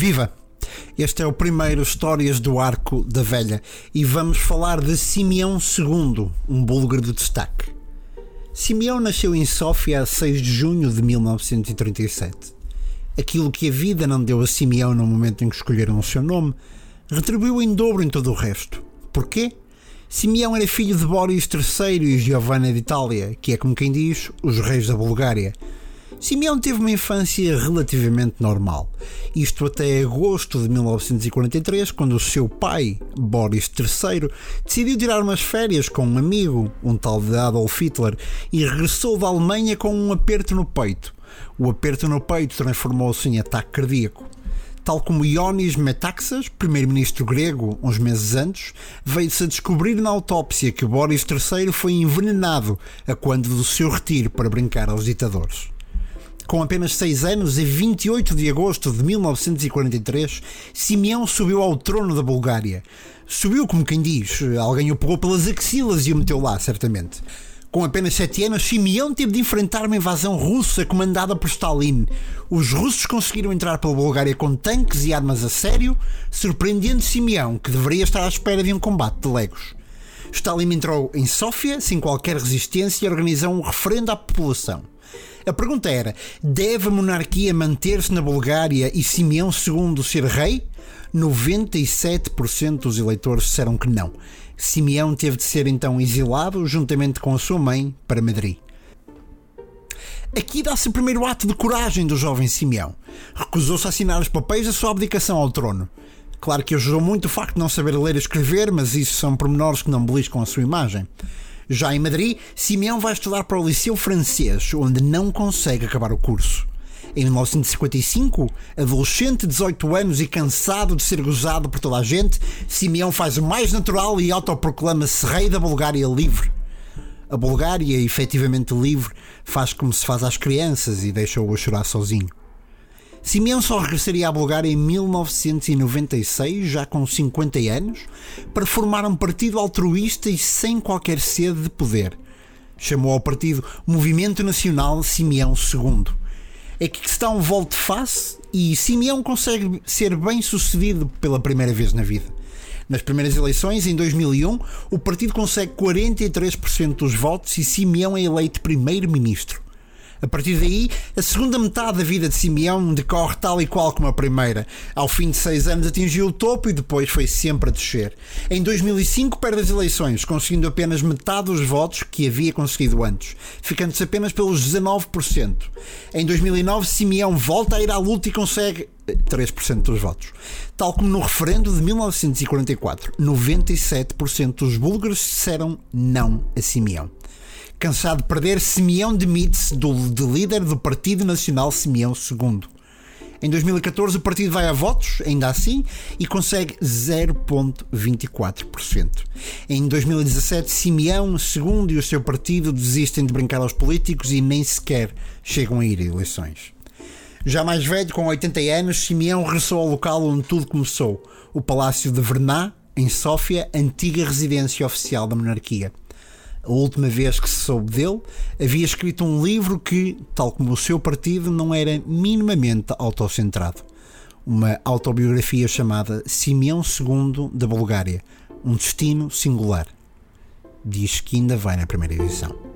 Viva! Este é o primeiro Histórias do Arco da Velha e vamos falar de Simeão II, um búlgaro de destaque. Simeão nasceu em Sófia a 6 de junho de 1937. Aquilo que a vida não deu a Simeão no momento em que escolheram o seu nome, retribuiu em dobro em todo o resto. Porquê? Simeão era filho de Boris III e Giovanna de Itália, que é como quem diz, os reis da Bulgária Simeão teve uma infância relativamente normal. Isto até agosto de 1943, quando o seu pai, Boris III, decidiu tirar umas férias com um amigo, um tal de Adolf Hitler, e regressou da Alemanha com um aperto no peito. O aperto no peito transformou-se em ataque cardíaco. Tal como Ionis Metaxas, primeiro-ministro grego, uns meses antes, veio-se a descobrir na autópsia que Boris III foi envenenado a quando do seu retiro para brincar aos ditadores. Com apenas 6 anos, em 28 de agosto de 1943, Simeão subiu ao trono da Bulgária. Subiu como quem diz, alguém o pegou pelas axilas e o meteu lá, certamente. Com apenas 7 anos, Simeão teve de enfrentar uma invasão russa comandada por Stalin. Os russos conseguiram entrar pela Bulgária com tanques e armas a sério, surpreendendo Simeão, que deveria estar à espera de um combate de legos. Stalin entrou em Sófia sem qualquer resistência e organizou um referendo à população. A pergunta era: deve a monarquia manter-se na Bulgária e Simeão II ser rei? 97% dos eleitores disseram que não. Simeão teve de ser então exilado, juntamente com a sua mãe, para Madrid. Aqui dá-se o primeiro ato de coragem do jovem Simeão. Recusou-se a assinar os papéis da sua abdicação ao trono. Claro que ajudou muito o facto de não saber ler e escrever, mas isso são pormenores que não beliscam a sua imagem. Já em Madrid, Simeão vai estudar para o Liceu Francês, onde não consegue acabar o curso. Em 1955, adolescente de 18 anos e cansado de ser gozado por toda a gente, Simeão faz o mais natural e autoproclama-se rei da Bulgária livre. A Bulgária, efetivamente livre, faz como se faz às crianças e deixa-o a chorar sozinho. Simeão só regressaria à Bulgária em 1996, já com 50 anos, para formar um partido altruísta e sem qualquer sede de poder. Chamou ao partido Movimento Nacional Simeão II. É que está um volte-face e Simeão consegue ser bem sucedido pela primeira vez na vida. Nas primeiras eleições, em 2001, o partido consegue 43% dos votos e Simeão é eleito primeiro-ministro. A partir daí, a segunda metade da vida de Simeão decorre tal e qual como a primeira. Ao fim de seis anos atingiu o topo e depois foi sempre a descer. Em 2005 perde as eleições, conseguindo apenas metade dos votos que havia conseguido antes, ficando-se apenas pelos 19%. Em 2009, Simeão volta a ir à luta e consegue 3% eh, dos votos. Tal como no referendo de 1944, 97% dos búlgaros disseram não a Simeão. Cansado de perder, Simeão demite-se de líder do Partido Nacional Simeão II. Em 2014, o partido vai a votos, ainda assim, e consegue 0,24%. Em 2017, Simeão II e o seu partido desistem de brincar aos políticos e nem sequer chegam a ir a eleições. Já mais velho, com 80 anos, Simeão regressou ao local onde tudo começou, o Palácio de Verná, em Sófia, antiga residência oficial da monarquia a última vez que se soube dele, havia escrito um livro que, tal como o seu partido, não era minimamente autocentrado. Uma autobiografia chamada Simeão II da Bulgária, um destino singular. Diz que ainda vai na primeira edição.